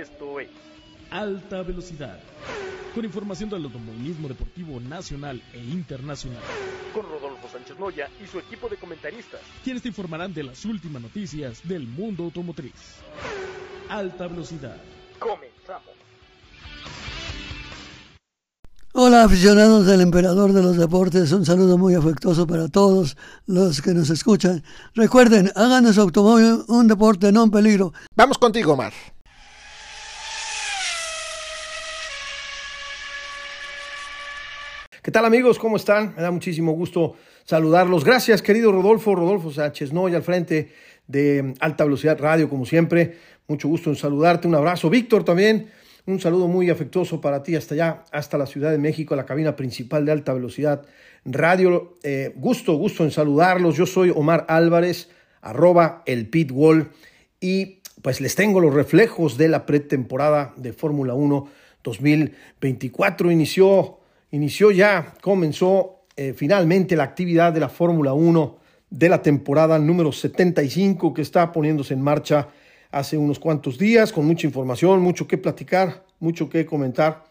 Esto es Alta Velocidad. Con información del automovilismo deportivo nacional e internacional. Con Rodolfo Sánchez Moya y su equipo de comentaristas. Quienes te informarán de las últimas noticias del mundo automotriz. Alta Velocidad. Comenzamos. Hola aficionados del Emperador de los Deportes, un saludo muy afectuoso para todos los que nos escuchan. Recuerden, hagan de su automóvil un deporte no en peligro. Vamos contigo, Omar. ¿Qué tal amigos? ¿Cómo están? Me da muchísimo gusto saludarlos. Gracias, querido Rodolfo, Rodolfo Sánchez Noy al frente de Alta Velocidad Radio, como siempre. Mucho gusto en saludarte. Un abrazo. Víctor también. Un saludo muy afectuoso para ti hasta allá, hasta la Ciudad de México, la cabina principal de Alta Velocidad Radio. Eh, gusto, gusto en saludarlos. Yo soy Omar Álvarez, arroba el Pitwall. Y pues les tengo los reflejos de la pretemporada de Fórmula 1 2024. Inició inició ya, comenzó eh, finalmente la actividad de la Fórmula 1 de la temporada número 75 que está poniéndose en marcha hace unos cuantos días con mucha información, mucho que platicar, mucho que comentar.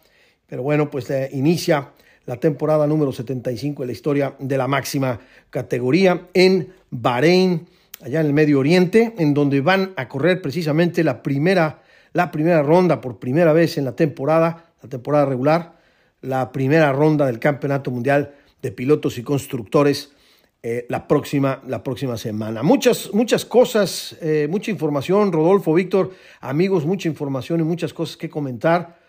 Pero bueno, pues eh, inicia la temporada número 75 de la historia de la máxima categoría en Bahrein, allá en el Medio Oriente, en donde van a correr precisamente la primera, la primera ronda por primera vez en la temporada, la temporada regular la primera ronda del Campeonato Mundial de Pilotos y Constructores eh, la, próxima, la próxima semana. Muchas, muchas cosas, eh, mucha información, Rodolfo, Víctor, amigos, mucha información y muchas cosas que comentar.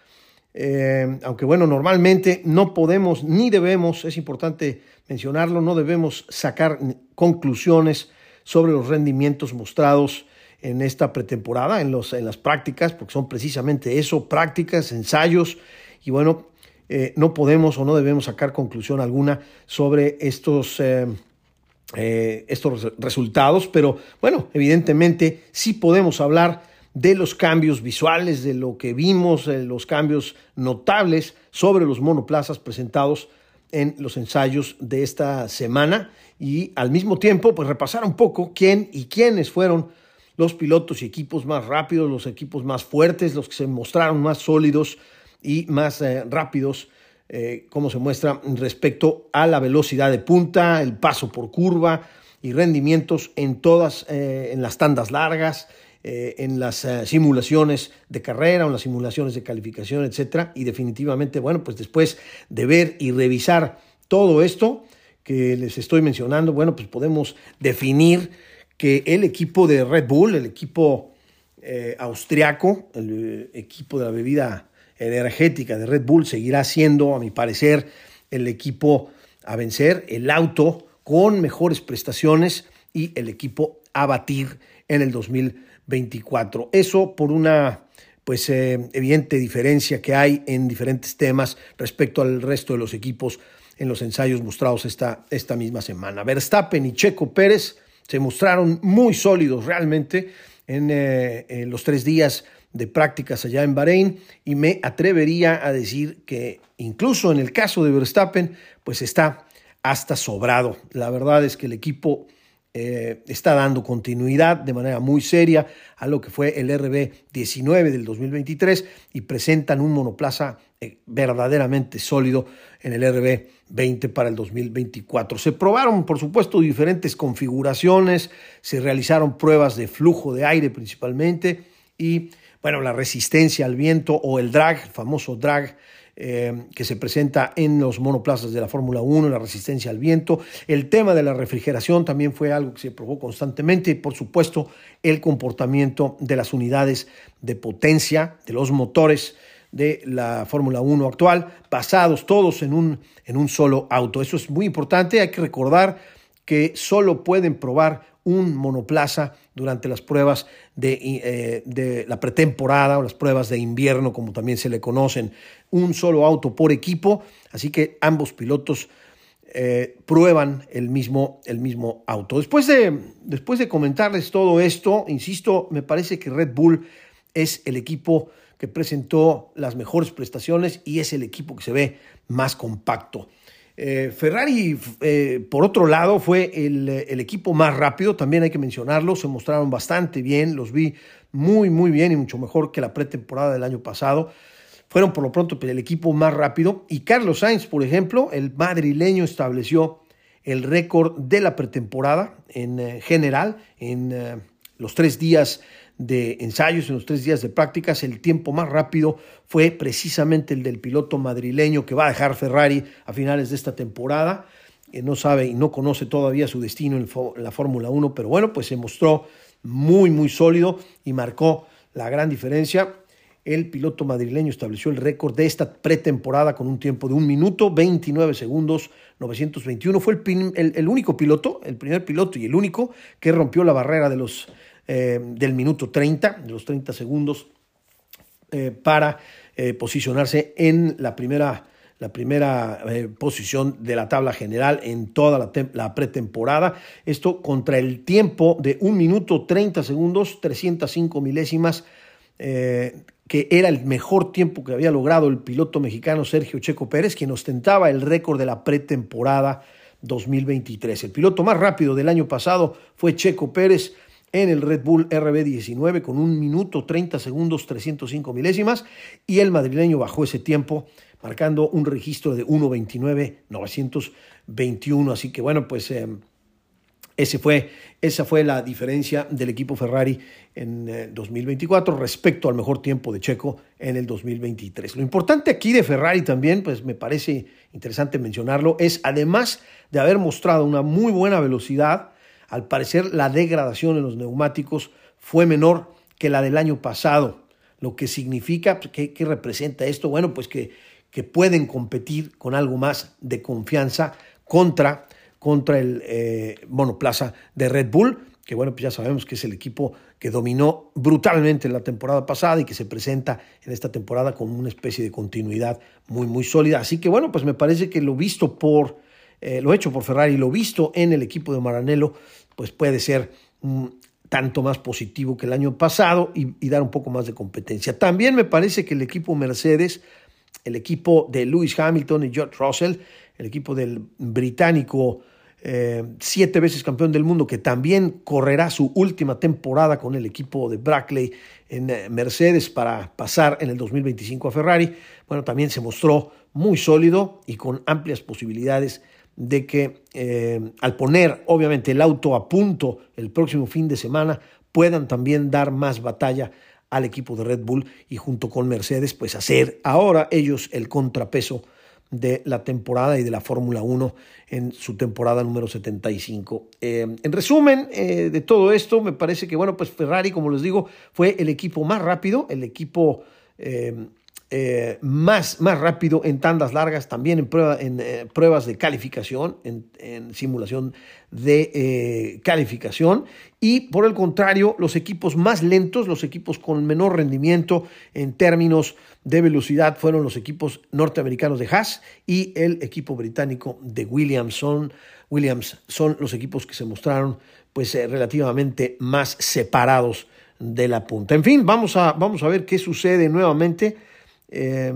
Eh, aunque bueno, normalmente no podemos ni debemos, es importante mencionarlo, no debemos sacar conclusiones sobre los rendimientos mostrados en esta pretemporada, en, los, en las prácticas, porque son precisamente eso, prácticas, ensayos, y bueno, eh, no podemos o no debemos sacar conclusión alguna sobre estos, eh, eh, estos resultados, pero bueno, evidentemente sí podemos hablar de los cambios visuales, de lo que vimos, los cambios notables sobre los monoplazas presentados en los ensayos de esta semana y al mismo tiempo pues repasar un poco quién y quiénes fueron los pilotos y equipos más rápidos, los equipos más fuertes, los que se mostraron más sólidos y más eh, rápidos, eh, como se muestra respecto a la velocidad de punta, el paso por curva y rendimientos en todas, eh, en las tandas largas, en las simulaciones de carrera, en las simulaciones de calificación, etcétera. Y definitivamente, bueno, pues después de ver y revisar todo esto que les estoy mencionando, bueno, pues podemos definir que el equipo de Red Bull, el equipo austriaco, el equipo de la bebida energética de Red Bull seguirá siendo, a mi parecer, el equipo a vencer, el auto con mejores prestaciones y el equipo a batir en el 2024. Eso por una pues eh, evidente diferencia que hay en diferentes temas respecto al resto de los equipos en los ensayos mostrados esta, esta misma semana. Verstappen y Checo Pérez se mostraron muy sólidos realmente en, eh, en los tres días de prácticas allá en Bahrein y me atrevería a decir que incluso en el caso de Verstappen, pues está hasta sobrado. La verdad es que el equipo eh, está dando continuidad de manera muy seria a lo que fue el RB19 del 2023 y presentan un monoplaza eh, verdaderamente sólido en el RB20 para el 2024. Se probaron, por supuesto, diferentes configuraciones, se realizaron pruebas de flujo de aire principalmente y bueno, la resistencia al viento o el drag, el famoso drag eh, que se presenta en los monoplazas de la Fórmula 1, la resistencia al viento. El tema de la refrigeración también fue algo que se probó constantemente y por supuesto el comportamiento de las unidades de potencia, de los motores de la Fórmula 1 actual, basados todos en un, en un solo auto. Eso es muy importante, hay que recordar que solo pueden probar un monoplaza durante las pruebas eh, de, la pretemporada o las pruebas de invierno, como también se le conocen. Un solo auto por equipo, así que ambos pilotos eh, prueban el mismo, el mismo auto. Después de, después de comentarles todo esto, insisto, me parece que Red Bull es el equipo que presentó las mejores prestaciones y es el equipo que se ve más compacto. Eh, Ferrari, eh, por otro lado, fue el, el, equipo más rápido, también hay que mencionarlo, se mostraron bastante bien, los vi muy, muy bien y mucho mejor que la pretemporada del año pasado. Fueron por lo pronto el equipo más rápido y Carlos Sainz, por ejemplo, el madrileño estableció el récord de la pretemporada en general, en los tres días de ensayos, en los tres días de prácticas, el tiempo más rápido fue precisamente el del piloto madrileño que va a dejar Ferrari a finales de esta temporada. que no sabe y no conoce todavía su destino en la Fórmula 1, pero bueno, pues se mostró muy, muy sólido y marcó la gran diferencia. El piloto madrileño estableció el récord de esta pretemporada con un tiempo de un minuto, 29 segundos, 921. Fue el, el único piloto, el primer piloto y el único que rompió la barrera de los eh, del minuto 30, de los 30 segundos, eh, para eh, posicionarse en la primera, la primera posición de la tabla general en toda la, pretemporada. Esto contra el tiempo de un minuto 30 segundos, 305 milésimas que era el mejor tiempo que había logrado el piloto mexicano Sergio Checo Pérez, quien ostentaba el récord de la pretemporada 2023. El piloto más rápido del año pasado fue Checo Pérez en el Red Bull RB19 con un minuto 30 segundos 305 milésimas y el madrileño bajó ese tiempo marcando un registro de 1.29 921 así que bueno pues eh, ese fue, esa fue la diferencia del equipo Ferrari en 2024 eh, respecto al mejor tiempo de Checo en el 2023. Lo importante aquí de Ferrari también, pues me parece interesante mencionarlo, es además de haber mostrado una muy buena velocidad, al parecer la degradación en los neumáticos fue menor que la del año pasado, lo que significa, pues, ¿qué, representa esto? Bueno, pues que, pueden competir con algo más de confianza contra, contra el eh, monoplaza de Red Bull, que bueno, pues ya sabemos que es el equipo que dominó brutalmente la temporada pasada y que se presenta en esta temporada con una especie de continuidad muy, muy sólida. Así que bueno, pues me parece que lo visto por, eh, lo hecho por Ferrari, lo visto en el equipo de Maranello, pues puede ser tanto más positivo que el año pasado y, dar un poco más de competencia. También me parece que el equipo Mercedes, el equipo de Lewis Hamilton y George Russell, el equipo del británico eh, siete veces campeón del mundo, que también correrá su última temporada con el equipo de Brackley en eh, Mercedes para pasar en el 2025 a Ferrari, bueno, también se mostró muy sólido y con amplias posibilidades de que eh, al poner obviamente el auto a punto el próximo fin de semana puedan también dar más batalla al equipo de Red Bull y junto con Mercedes pues hacer ahora ellos el contrapeso de la temporada y de la Fórmula 1 en su temporada número 75. Eh, en resumen eh, de todo esto, me parece que, bueno, pues Ferrari, como les digo, fue el equipo más rápido, el equipo eh, más, más rápido en tandas largas, también en, prueba, en eh, pruebas de calificación, en, simulación de eh, calificación. Y por el contrario, los equipos más lentos, los equipos con menor rendimiento en términos de velocidad fueron los equipos norteamericanos de Haas y el equipo británico de Williamson. Williams son los equipos que se mostraron pues relativamente más separados de la punta. En fin, vamos a, vamos a ver qué sucede nuevamente eh,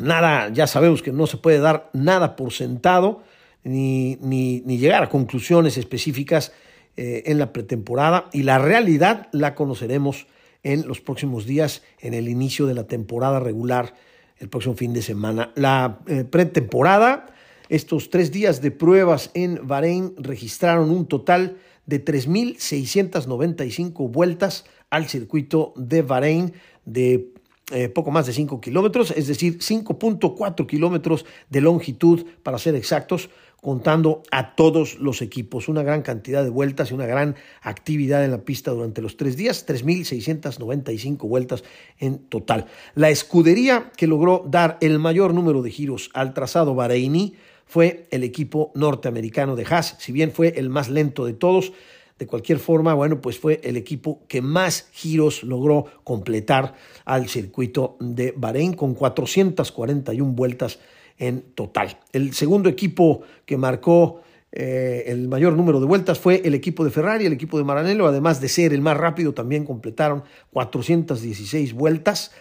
nada, ya sabemos que no se puede dar nada por sentado ni, ni, llegar a conclusiones específicas eh, en la pretemporada y la realidad la conoceremos en los próximos días, en el inicio de la temporada regular, el próximo fin de semana. La eh, pretemporada, estos tres días de pruebas en Bahrein registraron un total de 3.695 vueltas al circuito de Bahrein de eh, poco más de 5 kilómetros, es decir, 5.4 kilómetros de longitud para ser exactos, contando a todos los equipos. Una gran cantidad de vueltas y una gran actividad en la pista durante los tres días, 3.695 vueltas en total. La escudería que logró dar el mayor número de giros al trazado Bahreini fue el equipo norteamericano de Haas, si bien fue el más lento de todos, de cualquier forma, bueno, pues fue el equipo que más giros logró completar al circuito de Bahrein con 441 vueltas en total. El segundo equipo que marcó eh, el mayor número de vueltas fue el equipo de Ferrari, el equipo de Maranello, además de ser el más rápido, también completaron 416 vueltas.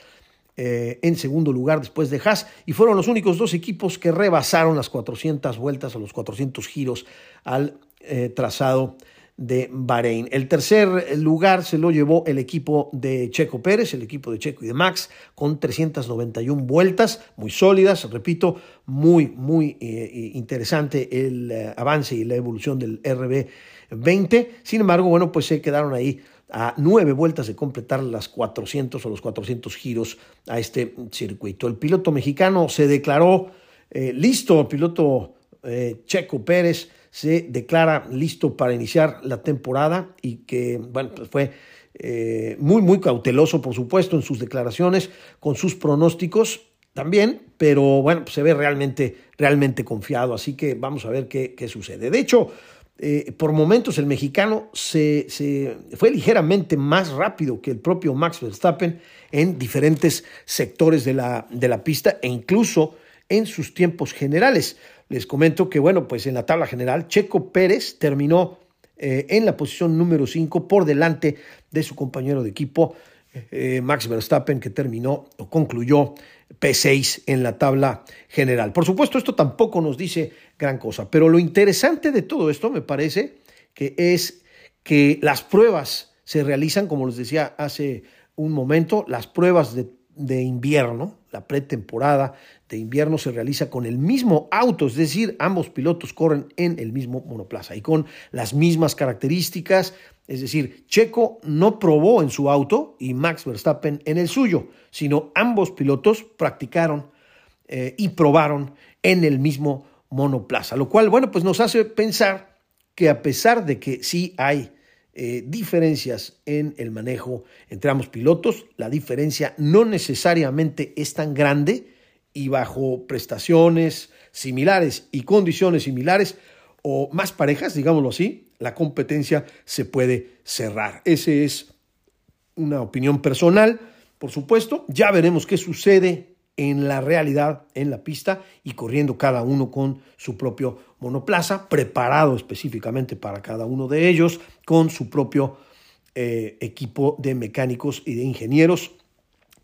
eh, en segundo lugar después de Haas y fueron los únicos dos equipos que rebasaron las 400 vueltas o los 400 giros al eh, trazado de Bahrein. El tercer lugar se lo llevó el equipo de Checo Pérez, el equipo de Checo y de Max, con 391 vueltas, muy sólidas, repito, muy, muy eh, interesante el avance y la evolución del RB20. Sin embargo, bueno, pues se quedaron ahí a nueve vueltas de completar las 400 o los 400 giros a este circuito. El piloto mexicano se declaró eh, listo, el piloto eh, Checo Pérez se declara listo para iniciar la temporada y que, bueno, pues fue eh, muy, muy cauteloso, por supuesto, en sus declaraciones, con sus pronósticos también, pero bueno, pues se ve realmente, realmente confiado, así que vamos a ver qué, qué sucede. De hecho, eh, por momentos el mexicano se, fue ligeramente más rápido que el propio Max Verstappen en diferentes sectores de la, de la pista e incluso en sus tiempos generales. Les comento que, bueno, pues en la tabla general, Checo Pérez terminó eh, en la posición número 5 por delante de su compañero de equipo, eh, Max Verstappen, que terminó o concluyó P6 en la tabla general. Por supuesto, esto tampoco nos dice gran cosa, pero lo interesante de todo esto me parece que es que las pruebas se realizan, como les decía hace un momento, las pruebas de, de invierno, la pretemporada de invierno se realiza con el mismo auto, es decir, ambos pilotos corren en el mismo monoplaza y con las mismas características, es decir, Checo no probó en su auto y Max Verstappen en el suyo, sino ambos pilotos practicaron eh, y probaron en el mismo monoplaza, lo cual, bueno, pues nos hace pensar que a pesar de que sí hay eh, diferencias en el manejo entre ambos pilotos, la diferencia no necesariamente es tan grande y bajo prestaciones similares y condiciones similares o más parejas, digámoslo así, la competencia se puede cerrar. Esa es una opinión personal, por supuesto. Ya veremos qué sucede en la realidad, en la pista y corriendo cada uno con su propio monoplaza, preparado específicamente para cada uno de ellos, con su propio eh, equipo de mecánicos y de ingenieros.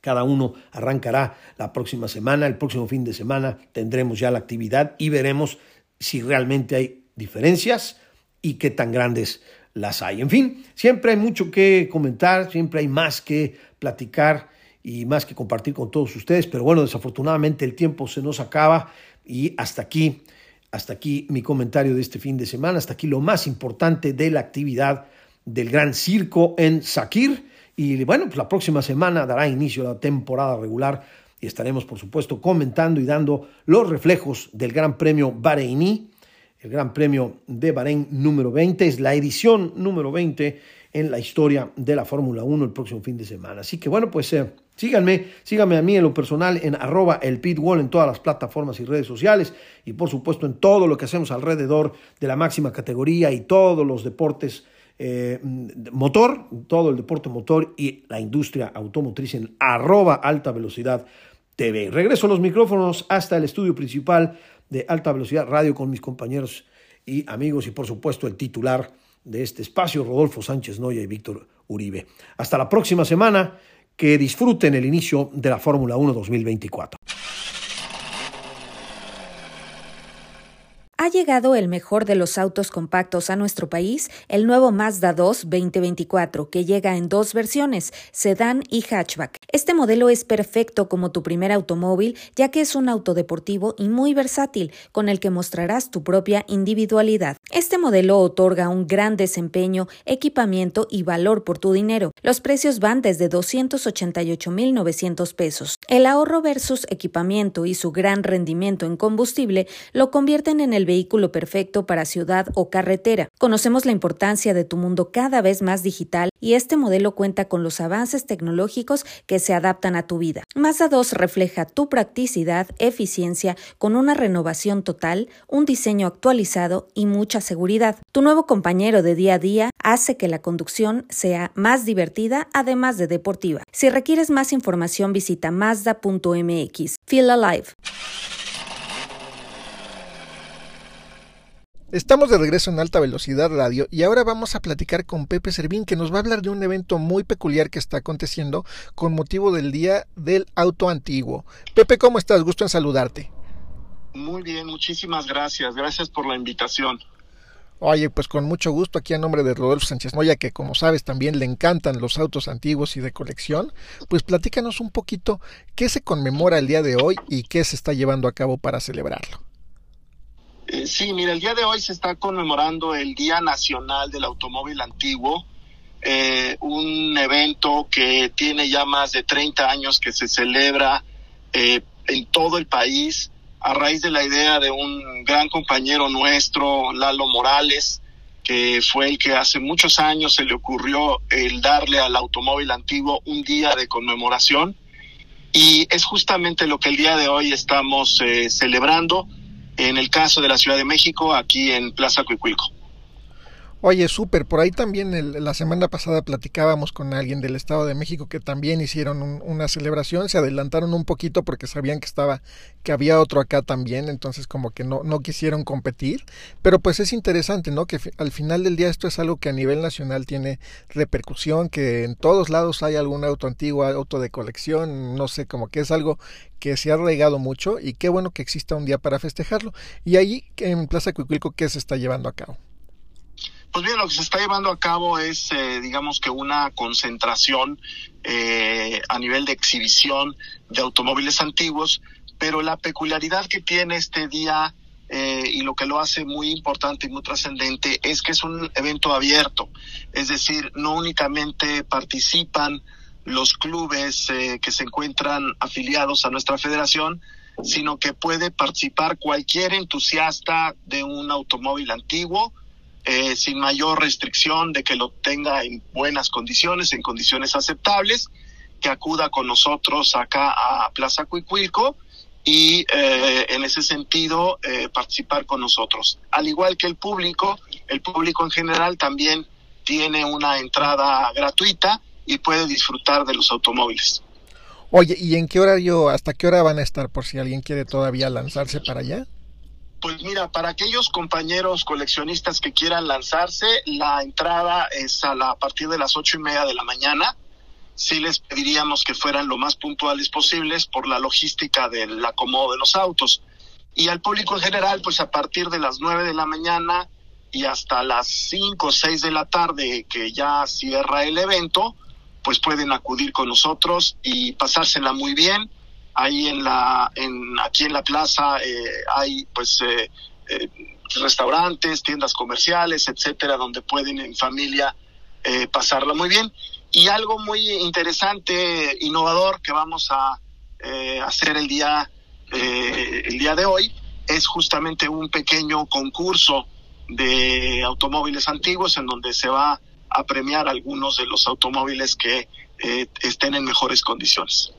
Cada uno arrancará la próxima semana, el próximo fin de semana tendremos ya la actividad y veremos si realmente hay diferencias y qué tan grandes las hay. En fin, siempre hay mucho que comentar, siempre hay más que platicar y más que compartir con todos ustedes, pero bueno, desafortunadamente el tiempo se nos acaba y hasta aquí, hasta aquí mi comentario de este fin de semana, hasta aquí lo más importante de la actividad del Gran Circo en Sakir y bueno, pues la próxima semana dará inicio a la temporada regular y estaremos por supuesto comentando y dando los reflejos del Gran Premio Bahreini el Gran Premio de Bahrein número 20. Es la edición número 20 en la historia de la Fórmula 1 el próximo fin de semana. Así que bueno, pues eh, síganme, síganme a mí en lo personal en arroba el pitwall en todas las plataformas y redes sociales y por supuesto en todo lo que hacemos alrededor de la máxima categoría y todos los deportes eh, motor, todo el deporte motor y la industria automotriz en arroba alta velocidad TV. Regreso a los micrófonos hasta el estudio principal de alta velocidad radio con mis compañeros y amigos y por supuesto el titular de este espacio, Rodolfo Sánchez Noya y Víctor Uribe. Hasta la próxima semana, que disfruten el inicio de la Fórmula 1 2024. Ha llegado el mejor de los autos compactos a nuestro país, el nuevo Mazda 2 2024, que llega en dos versiones, sedán y hatchback. Este modelo es perfecto como tu primer automóvil, ya que es un auto deportivo y muy versátil, con el que mostrarás tu propia individualidad. Este modelo otorga un gran desempeño, equipamiento y valor por tu dinero. Los precios van desde 288.900 pesos. El ahorro versus equipamiento y su gran rendimiento en combustible lo convierten en el vehículo perfecto para ciudad o carretera. Conocemos la importancia de tu mundo cada vez más digital y este modelo cuenta con los avances tecnológicos que se adaptan a tu vida. Mazda 2 refleja tu practicidad, eficiencia, con una renovación total, un diseño actualizado y mucha seguridad. Tu nuevo compañero de día a día hace que la conducción sea más divertida, además de deportiva. Si requieres más información, visita mazda.mx. Feel alive. Estamos de regreso en Alta Velocidad Radio y ahora vamos a platicar con Pepe Servín que nos va a hablar de un evento muy peculiar que está aconteciendo con motivo del Día del Auto Antiguo. Pepe, ¿cómo estás? Gusto en saludarte. Muy bien, muchísimas gracias. Gracias por la invitación. Oye, pues con mucho gusto aquí a nombre de Rodolfo Sánchez Moya, que como sabes también le encantan los autos antiguos y de colección, pues platícanos un poquito qué se conmemora el día de hoy y qué se está llevando a cabo para celebrarlo. Eh, sí, mira, el día de hoy se está conmemorando el Día Nacional del Automóvil Antiguo, eh, un evento que tiene ya más de 30 años que se celebra eh, en todo el país a raíz de la idea de un gran compañero nuestro, Lalo Morales, que fue el que hace muchos años se le ocurrió el darle al automóvil antiguo un día de conmemoración. Y es justamente lo que el día de hoy estamos celebrando en el caso de la Ciudad de México, aquí en Plaza Cuicuilco. Oye, súper, por ahí también la semana pasada platicábamos con alguien del Estado de México que también hicieron una celebración, se adelantaron un poquito porque sabían que estaba, que había otro acá también, entonces como que no, no quisieron competir, pero pues es interesante, ¿no? Que al final del día esto es algo que a nivel nacional tiene repercusión, que en todos lados hay algún auto antiguo, auto de colección, no sé, como que es algo que se ha regado mucho y qué bueno que exista un día para festejarlo. Y ahí en Plaza Cuicuilco, ¿qué se está llevando a cabo? Pues bien, lo que se está llevando a cabo es, eh, digamos que una concentración eh, a nivel de exhibición de automóviles antiguos, pero la peculiaridad que tiene este día eh, y lo que lo hace muy importante y muy trascendente es que es un evento abierto, es decir, no únicamente participan los clubes que se encuentran afiliados a nuestra federación, sino que puede participar cualquier entusiasta de un automóvil antiguo, eh, sin mayor restricción de que lo tenga en buenas condiciones, en condiciones aceptables, que acuda con nosotros acá a Plaza Cuicuilco y eh, en ese sentido eh, participar con nosotros. Al igual que el público, el público en general también tiene una entrada gratuita y puede disfrutar de los automóviles. Oye, ¿y en qué horario, hasta qué hora van a estar por si alguien quiere todavía lanzarse para allá? Pues mira, para aquellos compañeros coleccionistas que quieran lanzarse, la entrada es a, la, a partir de las ocho y media de la mañana. Sí les pediríamos que fueran lo más puntuales posibles por la logística del acomodo de los autos. Y al público en general, pues a partir de las nueve de la mañana y hasta las cinco o seis de la tarde que ya cierra el evento, pues pueden acudir con nosotros y pasársela muy bien ahí en la en aquí en la plaza eh, hay pues eh, eh, restaurantes tiendas comerciales etcétera donde pueden en familia pasarla muy bien y algo muy interesante innovador que vamos a hacer el día el día de hoy es justamente un pequeño concurso de automóviles antiguos en donde se va a premiar algunos de los automóviles que estén en mejores condiciones.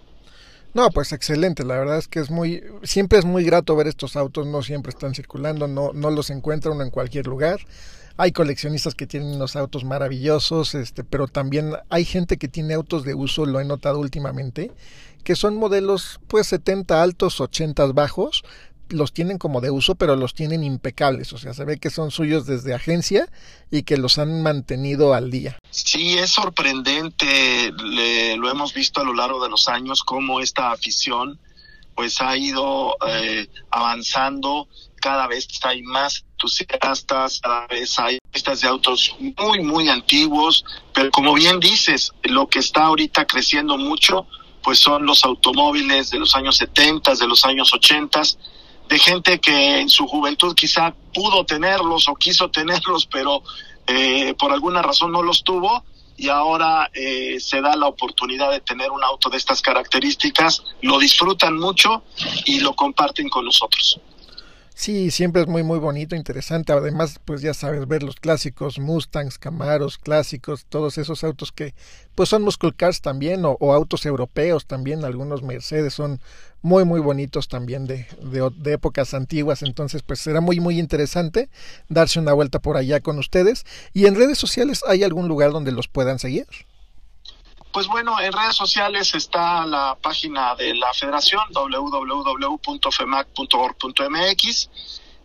No, pues excelente, la verdad es que es muy, siempre es muy grato ver estos autos, no siempre están circulando, no, no los encuentra uno en cualquier lugar. Hay coleccionistas que tienen unos autos maravillosos, este, pero también hay gente que tiene autos de uso, lo he notado últimamente, que son modelos pues 70 altos, 80 bajos, los tienen como de uso, pero los tienen impecables. O sea, se ve que son suyos desde agencia y que los han mantenido al día. Sí, es sorprendente, lo hemos visto a lo largo de los años, cómo esta afición pues ha ido eh, avanzando, cada vez hay más entusiastas, cada vez hay pistas de autos muy, muy antiguos, pero como bien dices, lo que está ahorita creciendo mucho, pues son los automóviles de los años 70, de los años 80, de gente que en su juventud quizá pudo tenerlos o quiso tenerlos, pero eh, por alguna razón no los tuvo y ahora eh, se da la oportunidad de tener un auto de estas características, lo disfrutan mucho y lo comparten con nosotros. Sí, siempre es muy muy bonito, interesante. Además, pues ya sabes, ver los clásicos Mustangs, Camaros, clásicos, todos esos autos que pues son muscle cars también o, autos europeos también, algunos Mercedes son muy muy bonitos también de, de, de, épocas antiguas. Entonces, pues será muy muy interesante darse una vuelta por allá con ustedes. ¿Y en redes sociales hay algún lugar donde los puedan seguir? Pues bueno, en redes sociales está la página de la federación www.femac.org.mx.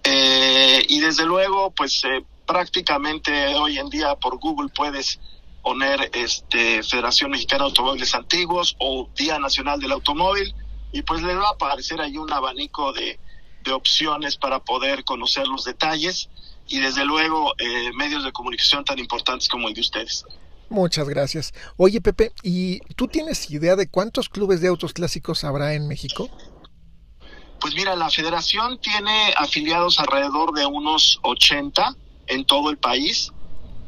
Eh, y desde luego, pues eh, prácticamente hoy en día por Google puedes poner este Federación Mexicana de Automóviles Antiguos o Día Nacional del Automóvil y pues le va a aparecer ahí un abanico de, de opciones para poder conocer los detalles y desde luego eh, medios de comunicación tan importantes como el de ustedes. Muchas gracias. Oye Pepe, ¿y tú tienes idea de cuántos clubes de autos clásicos habrá en México? Pues mira, la federación tiene afiliados alrededor de unos 80 en todo el país.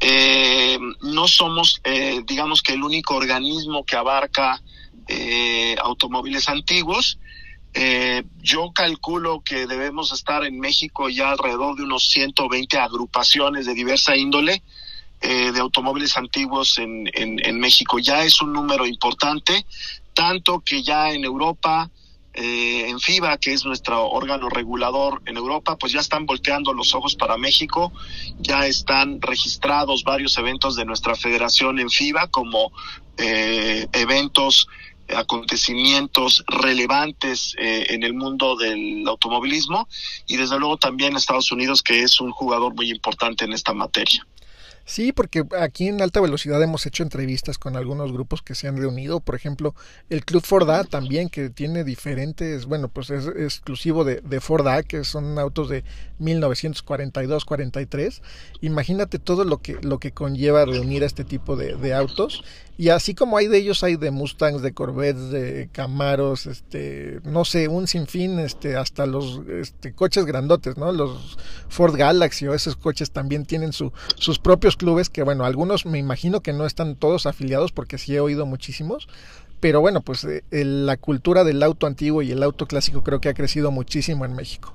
Eh, no somos, eh, digamos que el único organismo que abarca eh, automóviles antiguos. Eh, yo calculo que debemos estar en México ya alrededor de unos 120 agrupaciones de diversa índole eh, de automóviles antiguos en, en, México. Ya es un número importante, tanto que ya en Europa, eh, en FIBA, que es nuestro órgano regulador en Europa, pues ya están volteando los ojos para México, ya están registrados varios eventos de nuestra federación en FIBA como eh, eventos acontecimientos relevantes eh, en el mundo del automovilismo y desde luego también Estados Unidos que es un jugador muy importante en esta materia. Sí, porque aquí en alta velocidad hemos hecho entrevistas con algunos grupos que se han reunido, por ejemplo, el Club Ford A también, que tiene diferentes, bueno, pues es, exclusivo de, de Ford A, que son autos de 1942-43. Imagínate todo lo que, lo que conlleva reunir a este tipo de, autos. Y así como hay de ellos, hay de Mustangs, de Corvettes, de Camaros, este, no sé, un sinfín, este, hasta los este, coches grandotes, ¿no? Los Ford Galaxy o esos coches también tienen su, sus propios clubes que bueno, algunos me imagino que no están todos afiliados porque sí he oído muchísimos, pero bueno, pues eh, la cultura del auto antiguo y el auto clásico creo que ha crecido muchísimo en México.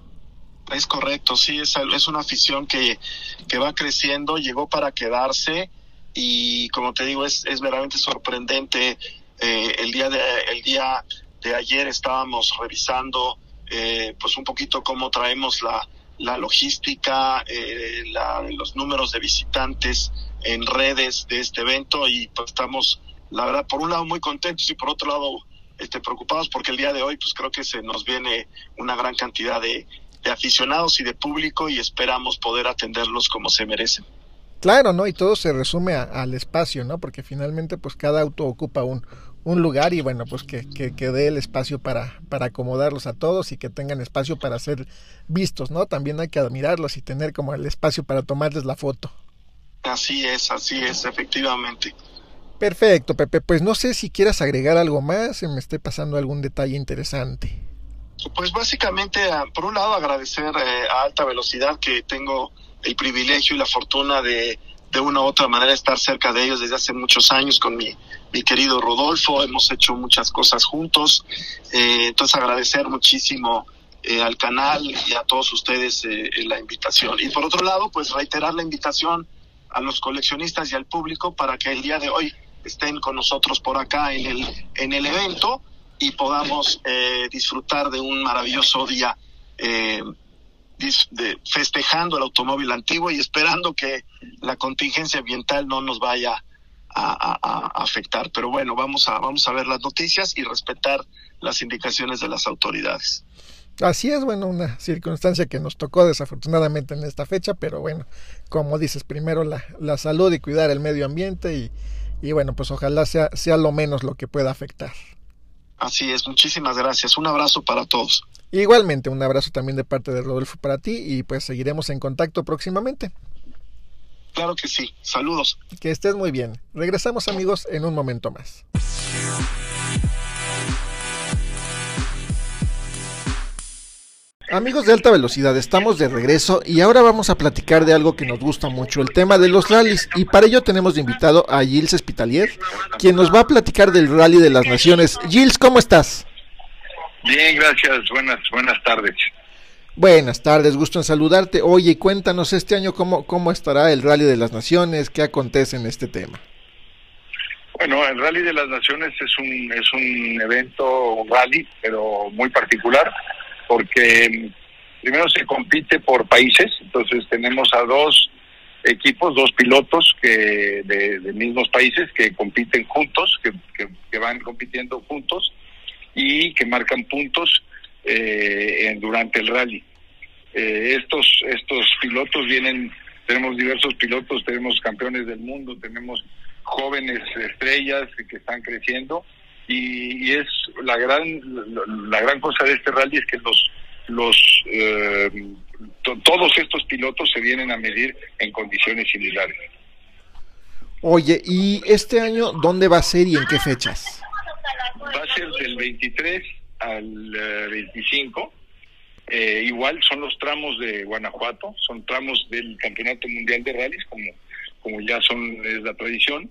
Es correcto, sí, es, es una afición que, que va creciendo, llegó para quedarse y como te digo, es, es verdaderamente sorprendente. Eh, el, día de, el día de ayer estábamos revisando eh, pues un poquito cómo traemos la, la logística, eh, la, los números de visitantes en redes de este evento y pues estamos, la verdad, por un lado muy contentos y por otro lado este, preocupados porque el día de hoy pues creo que se nos viene una gran cantidad de, de aficionados y de público y esperamos poder atenderlos como se merecen. Claro, ¿no? Y todo se resume a, al espacio, ¿no? Porque finalmente pues cada auto ocupa un, un lugar y bueno, pues que, que, que, dé el espacio para, para acomodarlos a todos y que tengan espacio para ser vistos, ¿no? También hay que admirarlos y tener como el espacio para tomarles la foto. Así es, así es, efectivamente. Perfecto, Pepe. Pues no sé si quieras agregar algo más, se me esté pasando algún detalle interesante. Pues básicamente, por un lado, agradecer eh, a alta velocidad que tengo el privilegio y la fortuna de de una u otra manera estar cerca de ellos desde hace muchos años con mi, mi querido Rodolfo, hemos hecho muchas cosas juntos, eh, entonces agradecer muchísimo eh, al canal y a todos ustedes eh, la invitación. Y por otro lado, pues reiterar la invitación a los coleccionistas y al público para que el día de hoy estén con nosotros por acá en el, en el evento y podamos disfrutar de un maravilloso día festejando el automóvil antiguo y esperando que la contingencia ambiental no nos vaya a, a, a, afectar. Pero bueno, vamos a, vamos a ver las noticias y respetar las indicaciones de las autoridades. Así es, bueno, una circunstancia que nos tocó desafortunadamente en esta fecha, pero bueno, como dices, primero la, la salud y cuidar el medio ambiente y, y bueno, pues ojalá sea, sea lo menos lo que pueda afectar. Así es, muchísimas gracias. Un abrazo para todos. Igualmente, un abrazo también de parte de Rodolfo para ti y pues seguiremos en contacto próximamente. Claro que sí. Saludos. Que estés muy bien. Regresamos amigos en un momento más. Amigos de alta velocidad, estamos de regreso y ahora vamos a platicar de algo que nos gusta mucho, el tema de los rallies. Y para ello tenemos de invitado a Gilles Espitalier, quien nos va a platicar del Rally de las Naciones. Gilles, ¿cómo estás? Bien, gracias. Buenas, buenas tardes. Buenas tardes, gusto en saludarte. Oye, cuéntanos este año cómo, cómo estará el Rally de las Naciones, qué acontece en este tema. Bueno, el Rally de las Naciones es un, es un evento, un rally, pero muy particular porque primero se compite por países, entonces tenemos a dos equipos, dos pilotos que de, mismos países que compiten juntos, que, que, que, van compitiendo juntos y que marcan puntos eh, en, durante el rally. Eh, estos, estos pilotos vienen, tenemos diversos pilotos, tenemos campeones del mundo, tenemos jóvenes estrellas que están creciendo y, es la gran la, gran cosa de este rally es que los los eh, todos estos pilotos se vienen a medir en condiciones similares. Oye, ¿y este año dónde va a ser y en qué fechas? Va a ser del 23 al 25. Eh, eh, igual son los tramos de Guanajuato, son tramos del Campeonato Mundial de Rallys, como, como ya son es la tradición.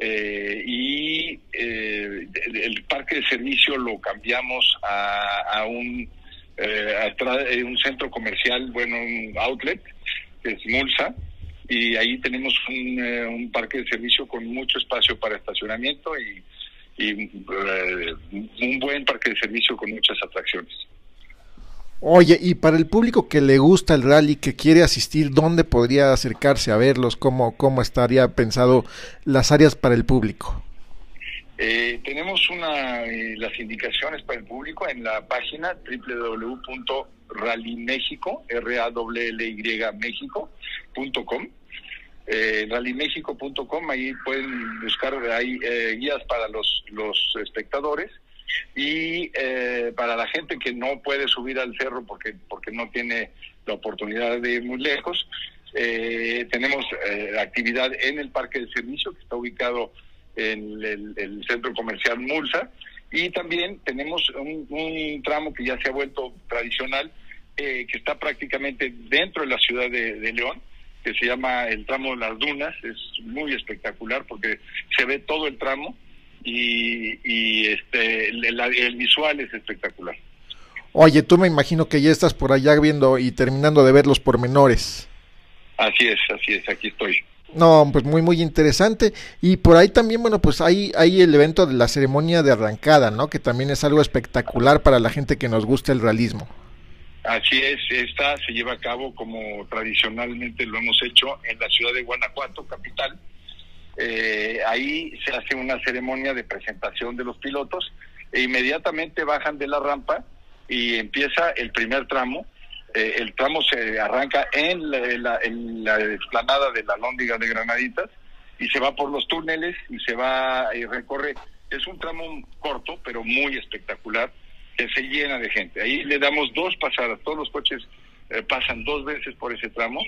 Eh, y el parque de servicio lo cambiamos a, un, un centro comercial, bueno, un outlet, que es Mulsa, y ahí tenemos un, un parque de servicio con mucho espacio para estacionamiento y y eh, un buen parque de servicio con muchas atracciones. Oye, y para el público que le gusta el rally, que quiere asistir, ¿dónde podría acercarse a verlos? ¿Cómo, cómo estaría pensado las áreas para el público? Eh, tenemos una, eh, las indicaciones para el público en la página www.rallymexico, r a y eh, rallymexico.com, ahí pueden buscar hay eh, guías para los, los espectadores y eh, para la gente que no puede subir al cerro porque, porque no tiene la oportunidad de ir muy lejos, eh, tenemos actividad en el parque de servicio que está ubicado en el, centro comercial Mulsa. Y también tenemos un, tramo que ya se ha vuelto tradicional que está prácticamente dentro de la ciudad de León que se llama el tramo de las dunas, es muy espectacular porque se ve todo el tramo y, y este el, visual es espectacular. Oye, tú me imagino que ya estás por allá viendo y terminando de ver los pormenores. Así es, así es, aquí estoy. No, pues muy muy interesante y por ahí también bueno pues hay hay el evento de la ceremonia de arrancada, ¿no? Que también es algo espectacular para la gente que nos gusta el realismo. Así es, esta se lleva a cabo como tradicionalmente lo hemos hecho en la ciudad de Guanajuato, capital. Eh, ahí se hace una ceremonia de presentación de los pilotos e inmediatamente bajan de la rampa y empieza el primer tramo. Eh, el tramo se arranca en la, en la, explanada de la Lóndiga de Granaditas y se va por los túneles y se va y recorre. Es un tramo corto, pero muy espectacular se llena de gente. Ahí le damos dos pasadas, todos los coches eh, pasan dos veces por ese tramo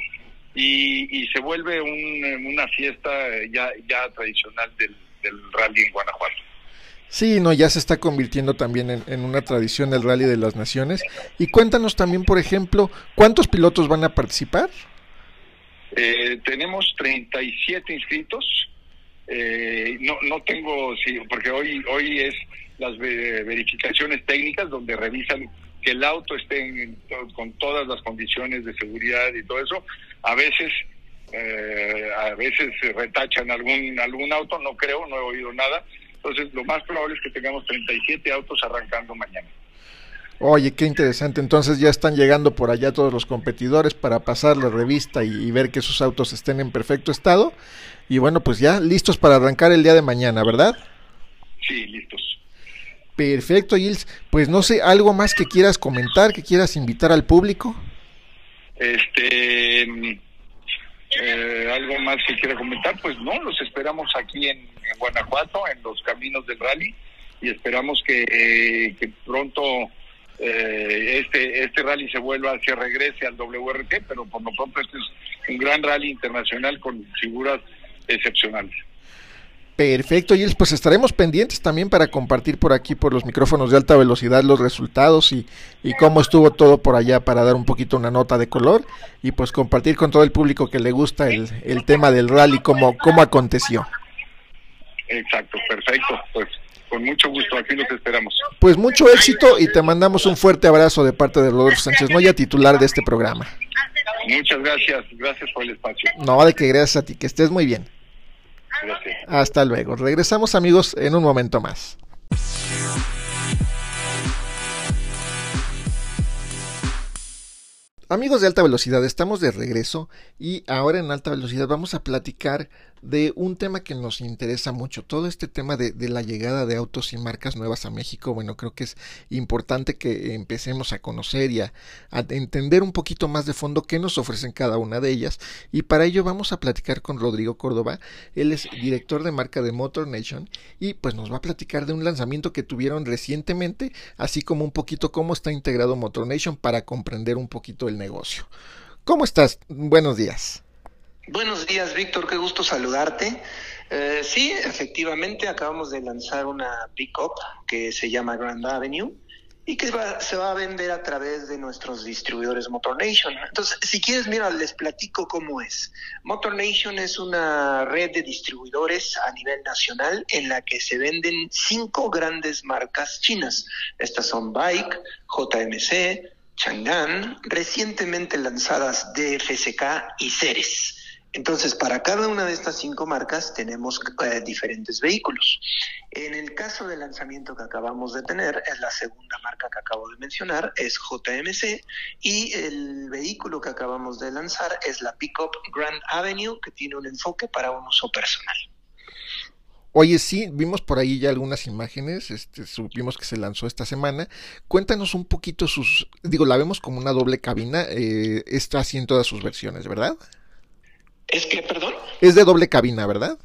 y, se vuelve una fiesta ya, ya tradicional del, rally en Guanajuato. Sí, no, ya se está convirtiendo también en, una tradición del Rally de las Naciones. Y cuéntanos también, por ejemplo, ¿cuántos pilotos van a participar? Eh, tenemos 37 inscritos. Eh, no, no tengo, sí, porque hoy, hoy es las verificaciones técnicas donde revisan que el auto esté con todas las condiciones de seguridad y todo eso. A veces eh, a veces retachan algún algún auto, no creo, no he oído nada. Entonces, lo más probable es que tengamos 37 autos arrancando mañana. Oye, qué interesante. Entonces ya están llegando por allá todos los competidores para pasar la revista y, ver que sus autos estén en perfecto estado. Y bueno, pues ya listos para arrancar el día de mañana, ¿verdad? Sí, listos. Perfecto, Gils. Pues no sé, algo más que quieras comentar, que quieras invitar al público. Este, eh, algo más que quiera comentar, pues no, los esperamos aquí en, Guanajuato, en los caminos del rally, y esperamos que, pronto eh, este este rally se vuelva, se regrese al WRT, pero por lo pronto este es un gran rally internacional con figuras excepcionales. Perfecto, y pues estaremos pendientes también para compartir por aquí, por los micrófonos de alta velocidad, los resultados y, y, cómo estuvo todo por allá para dar un poquito una nota de color y pues compartir con todo el público que le gusta el, el tema del rally, cómo, cómo aconteció. Exacto, perfecto, pues con mucho gusto, aquí los esperamos. Pues mucho éxito y te mandamos un fuerte abrazo de parte de Rodolfo Sánchez Noya, titular de este programa. Muchas gracias, gracias por el espacio. No, de que gracias a ti, que estés muy bien. Hasta luego. Regresamos amigos en un momento más. Amigos de alta velocidad, estamos de regreso y ahora en alta velocidad vamos a platicar de un tema que nos interesa mucho, todo este tema de, la llegada de autos y marcas nuevas a México. Bueno, creo que es importante que empecemos a conocer y a, entender un poquito más de fondo qué nos ofrecen cada una de ellas. Y para ello vamos a platicar con Rodrigo Córdoba, él es director de marca de Motor Nation y pues nos va a platicar de un lanzamiento que tuvieron recientemente, así como un poquito cómo está integrado Motor Nation para comprender un poquito el negocio. ¿Cómo estás? Buenos días. Buenos días, Víctor, qué gusto saludarte. Eh, sí, efectivamente, acabamos de lanzar una pickup que se llama Grand Avenue y que se va a vender a través de nuestros distribuidores Motor Nation. Entonces, si quieres, mira, les platico cómo es. Motor Nation es una red de distribuidores a nivel nacional en la que se venden cinco grandes marcas chinas. Estas son Bike, JMC, Chang'an, recientemente lanzadas DFSK y Ceres. Entonces, para cada una de estas cinco marcas tenemos eh, diferentes vehículos. En el caso del lanzamiento que acabamos de tener, es la segunda marca que acabo de mencionar, es JMC, y el vehículo que acabamos de lanzar es la Pickup Grand Avenue, que tiene un enfoque para un uso personal. Oye, sí, vimos por ahí ya algunas imágenes, este, supimos que se lanzó esta semana. Cuéntanos un poquito sus, digo, la vemos como una doble cabina, eh, está así en todas sus versiones, ¿verdad? Es que, perdón. Es de doble cabina, ¿verdad?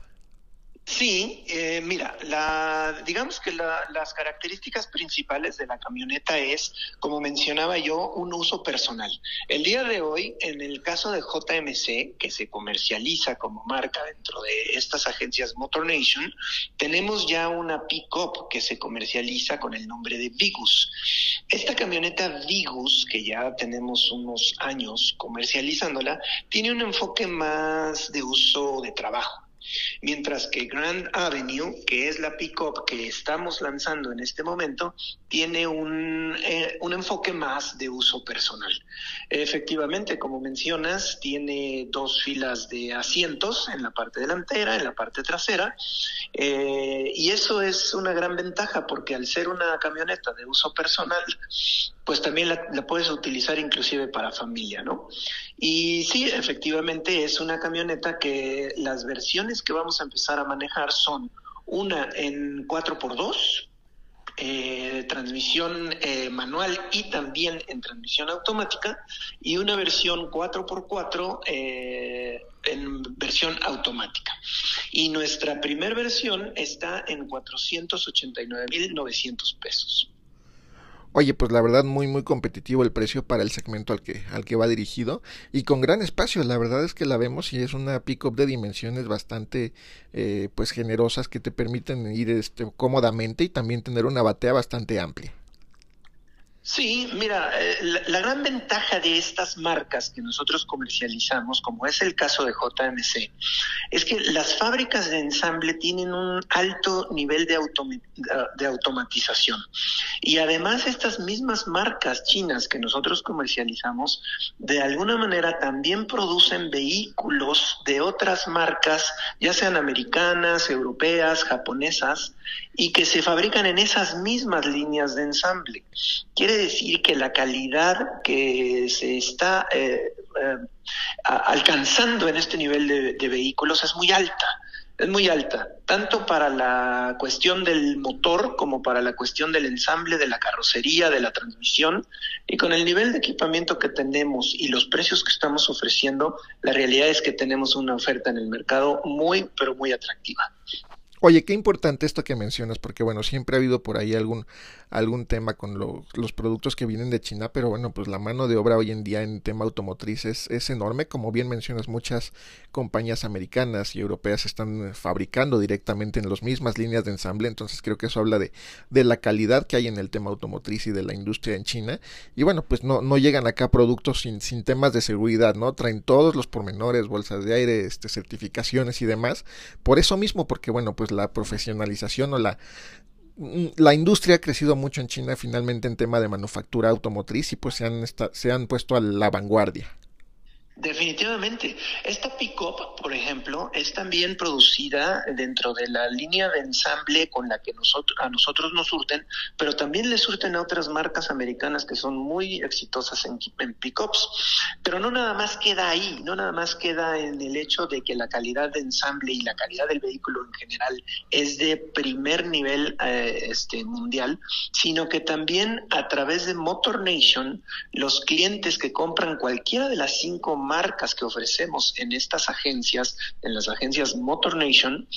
Sí, eh, mira, la, digamos que las características principales de la camioneta es, como mencionaba yo, un uso personal. El día de hoy, en el caso de JMC, que se comercializa como marca dentro de estas agencias Motor Nation, tenemos ya una pick-up que se comercializa con el nombre de Vigus. Esta camioneta Vigus, que ya tenemos unos años comercializándola, tiene un enfoque más de uso de trabajo Mientras que Grand Avenue, que es la pick-up que estamos lanzando en este momento, tiene un, eh, un enfoque más de uso personal. Efectivamente, como mencionas, tiene dos filas de asientos en la parte delantera, en la parte trasera, eh, y eso es una gran ventaja porque al ser una camioneta de uso personal, pues también la, la puedes utilizar inclusive para familia, ¿no? Y sí, efectivamente es una camioneta que las versiones que vamos a empezar a manejar son una en 4x2, eh, transmisión eh, manual y también en transmisión automática y una versión 4x4 eh, en versión automática. Y nuestra primera versión está en 489.900 pesos. Oye, pues la verdad muy muy competitivo el precio para el segmento al que al que va dirigido y con gran espacio. La verdad es que la vemos y es una pickup de dimensiones bastante eh, pues generosas que te permiten ir este, cómodamente y también tener una batea bastante amplia. Sí, mira, eh, la, gran ventaja de estas marcas que nosotros comercializamos, como es el caso de JMC, es que las fábricas de ensamble tienen un alto nivel de, de automatización. Y además estas mismas marcas chinas que nosotros comercializamos, de alguna manera también producen vehículos de otras marcas, ya sean americanas, europeas, japonesas, y que se fabrican en esas mismas líneas de ensamble. Quiere decir que la calidad que se está eh, eh, alcanzando en este nivel de, vehículos es muy alta es muy alta, tanto para la cuestión del motor como para la cuestión del ensamble, de la carrocería, de la transmisión. Y con el nivel de equipamiento que tenemos y los precios que estamos ofreciendo, la realidad es que tenemos una oferta en el mercado muy, pero muy atractiva. Oye, qué importante esto que mencionas, porque bueno, siempre ha habido por ahí algún, algún tema con los productos que vienen de China, pero bueno, pues la mano de obra hoy en día en tema automotriz es, es enorme. Como bien mencionas, muchas compañías americanas y europeas están fabricando directamente en las mismas líneas de ensamble, entonces creo que eso habla de, de la calidad que hay en el tema automotriz y de la industria en China. Y bueno, pues no, no llegan acá productos sin, sin temas de seguridad, ¿no? Traen todos los pormenores, bolsas de aire, este, certificaciones y demás. Por eso mismo, porque bueno, pues la profesionalización o la la industria ha crecido mucho en China finalmente en tema de manufactura automotriz y pues se han, se han puesto a la vanguardia. Definitivamente. Esta pick-up, por ejemplo, es también producida dentro de la línea de ensamble con la que nosotros, a nosotros nos surten, pero también le surten a otras marcas americanas que son muy exitosas en, en pick-ups. Pero no nada más queda ahí, no nada más queda en el hecho de que la calidad de ensamble y la calidad del vehículo en general es de primer nivel eh, este, mundial, sino que también a través de Motor Nation, los clientes que compran cualquiera de las cinco marcas que ofrecemos en estas agencias, en las agencias Motor Nation,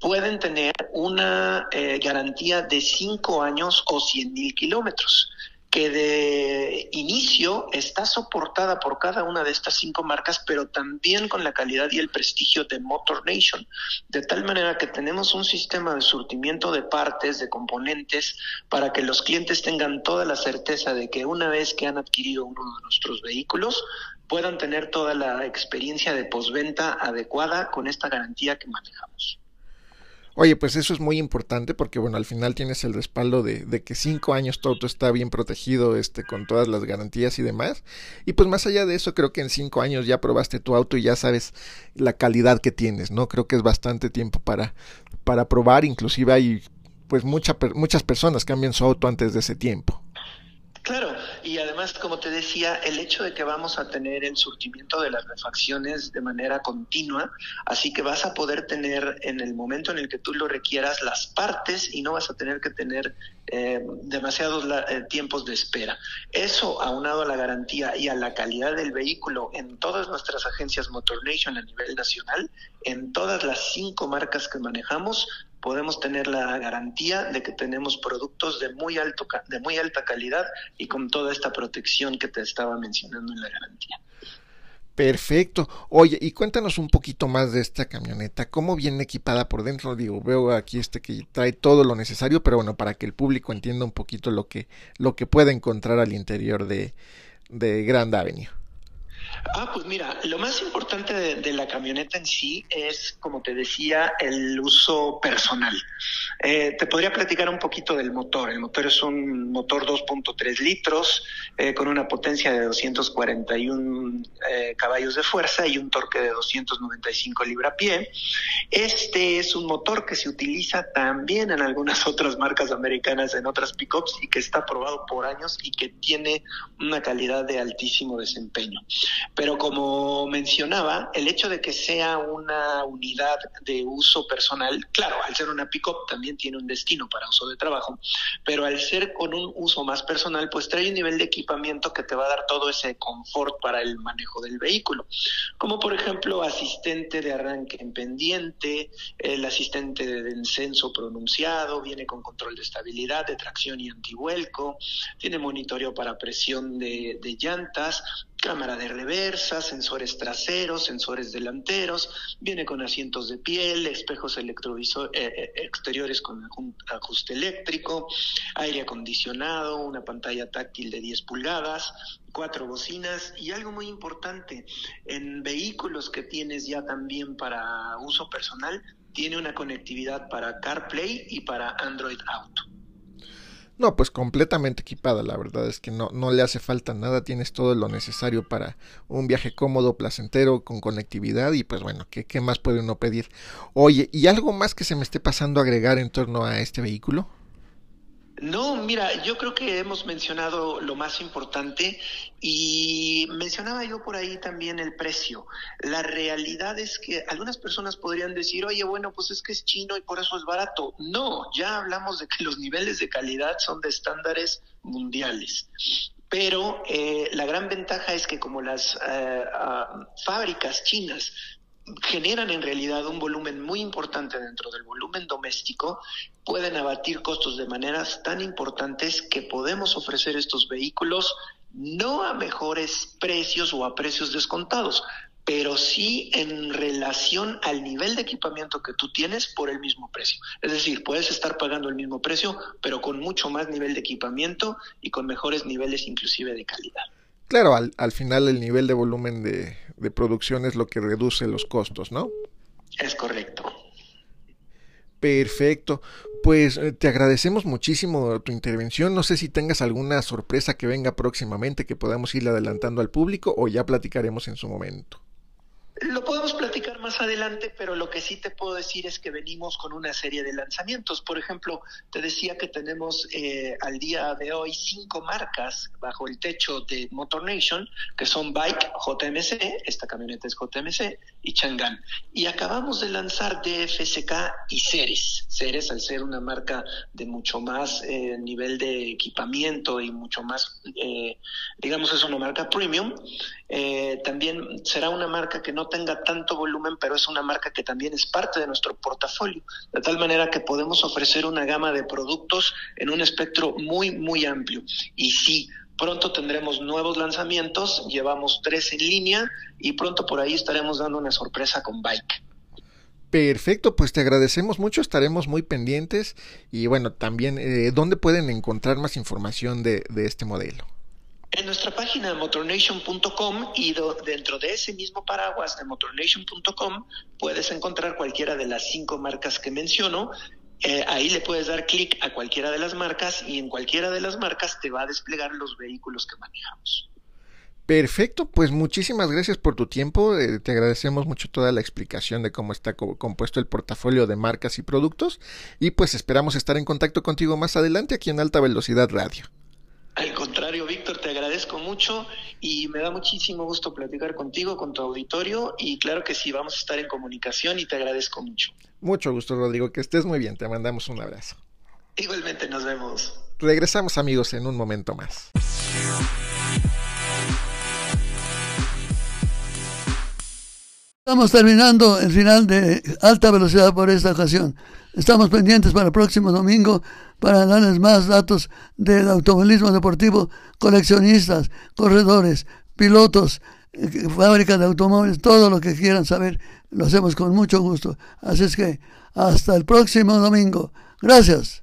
pueden tener una eh, garantía de cinco años o 100 mil kilómetros que de inicio está soportada por cada una de estas cinco marcas, pero también con la calidad y el prestigio de Motor Nation, de tal manera que tenemos un sistema de surtimiento de partes, de componentes, para que los clientes tengan toda la certeza de que una vez que han adquirido uno de nuestros vehículos, puedan tener toda la experiencia de posventa adecuada con esta garantía que manejamos. Oye, pues eso es muy importante porque, bueno, al final tienes el respaldo de, de, que cinco años tu auto está bien protegido, este, con todas las garantías y demás. Y pues más allá de eso, creo que en cinco años ya probaste tu auto y ya sabes la calidad que tienes, ¿no? Creo que es bastante tiempo para, para probar, inclusive hay, pues, mucha, muchas personas cambian su auto antes de ese tiempo. Claro, y además, como te decía, el hecho de que vamos a tener el surtimiento de las refacciones de manera continua, así que vas a poder tener en el momento en el que tú lo requieras las partes y no vas a tener que tener eh, demasiados la, eh, tiempos de espera. Eso, aunado a la garantía y a la calidad del vehículo en todas nuestras agencias Motor Nation a nivel nacional, en todas las cinco marcas que manejamos, podemos tener la garantía de que tenemos productos de muy alto de muy alta calidad y con toda esta protección que te estaba mencionando en la garantía. Perfecto. Oye, y cuéntanos un poquito más de esta camioneta. ¿Cómo viene equipada por dentro? Digo, veo aquí este que trae todo lo necesario, pero bueno, para que el público entienda un poquito lo que, lo que puede encontrar al interior de, de Grand Avenue. Ah, pues mira, lo más importante de, la camioneta en sí es, como te decía, el uso personal. Eh, te podría platicar un poquito del motor. El motor es un motor 2.3 litros eh, con una potencia de 241 eh, caballos de fuerza y un torque de 295 libra-pie. Este es un motor que se utiliza también en algunas otras marcas americanas, en otras pickups y que está probado por años y que tiene una calidad de altísimo desempeño. Pero como mencionaba, el hecho de que sea una unidad de uso personal, claro, al ser una pick-up también tiene un destino para uso de trabajo, pero al ser con un uso más personal, pues trae un nivel de equipamiento que te va a dar todo ese confort para el manejo del vehículo, como por ejemplo asistente de arranque en pendiente, el asistente de descenso pronunciado, viene con control de estabilidad, de tracción y antivuelco, tiene monitoreo para presión de, de llantas, cámara de reversa, sensores traseros, sensores delanteros, viene con asientos de piel, espejos electrovisor, eh, exteriores con ajuste eléctrico, aire acondicionado, una pantalla táctil de 10 pulgadas, cuatro bocinas y algo muy importante, en vehículos que tienes ya también para uso personal, tiene una conectividad para CarPlay y para Android Auto. No, pues completamente equipada, la verdad es que no, no le hace falta nada, tienes todo lo necesario para un viaje cómodo, placentero, con conectividad y pues bueno, ¿qué, qué más puede uno pedir? Oye, ¿y algo más que se me esté pasando a agregar en torno a este vehículo? No, mira, yo creo que hemos mencionado lo más importante y mencionaba yo por ahí también el precio. La realidad es que algunas personas podrían decir, oye, bueno, pues es que es chino y por eso es barato. No, ya hablamos de que los niveles de calidad son de estándares mundiales. Pero eh, la gran ventaja es que como las uh, fábricas chinas generan en realidad un volumen muy importante dentro del volumen doméstico, pueden abatir costos de maneras tan importantes que podemos ofrecer estos vehículos no a mejores precios o a precios descontados, pero sí en relación al nivel de equipamiento que tú tienes por el mismo precio. Es decir, puedes estar pagando el mismo precio, pero con mucho más nivel de equipamiento y con mejores niveles inclusive de calidad. Claro, al, al final el nivel de volumen de, de producción es lo que reduce los costos, ¿no? Es correcto. Perfecto. Pues eh, te agradecemos muchísimo tu intervención. No sé si tengas alguna sorpresa que venga próximamente que podamos ir adelantando al público o ya platicaremos en su momento. Lo podemos platicar más adelante, pero lo que sí te puedo decir es que venimos con una serie de lanzamientos. Por ejemplo, te decía que tenemos eh, al día de hoy cinco marcas bajo el techo de Motor Nation, que son Bike, JMC, esta camioneta es JMC, y Chang'an. Y acabamos de lanzar DFSK y Ceres. Ceres, al ser una marca de mucho más eh, nivel de equipamiento y mucho más, eh, digamos, es una marca premium, también será una marca que no tenga tanto volumen, pero es una marca que también es parte de nuestro portafolio, de tal manera que podemos ofrecer una gama de productos en un espectro muy, muy amplio. Y sí, pronto tendremos nuevos lanzamientos, llevamos tres en línea y pronto por ahí estaremos dando una sorpresa con Bike. Perfecto, pues te agradecemos mucho, estaremos muy pendientes y bueno, también, eh, ¿dónde pueden encontrar más información de, de este modelo? En nuestra página motornation.com y dentro de ese mismo paraguas de motornation.com puedes encontrar cualquiera de las cinco marcas que menciono. Eh, ahí le puedes dar clic a cualquiera de las marcas y en cualquiera de las marcas te va a desplegar los vehículos que manejamos. Perfecto, pues muchísimas gracias por tu tiempo. Eh, te agradecemos mucho toda la explicación de cómo está compuesto el portafolio de marcas y productos. Y pues esperamos estar en contacto contigo más adelante aquí en Alta Velocidad Radio. Al contrario, agradezco mucho y me da muchísimo gusto platicar contigo, con tu auditorio y claro que sí, vamos a estar en comunicación y te agradezco mucho. Mucho gusto, Rodrigo, que estés muy bien, te mandamos un abrazo. Igualmente nos vemos. Regresamos amigos en un momento más. Estamos terminando el final de alta velocidad por esta ocasión. Estamos pendientes para el próximo domingo para darles más datos del automovilismo deportivo, coleccionistas, corredores, pilotos, eh, fábricas de automóviles, todo lo que quieran saber, lo hacemos con mucho gusto. Así es que hasta el próximo domingo. Gracias.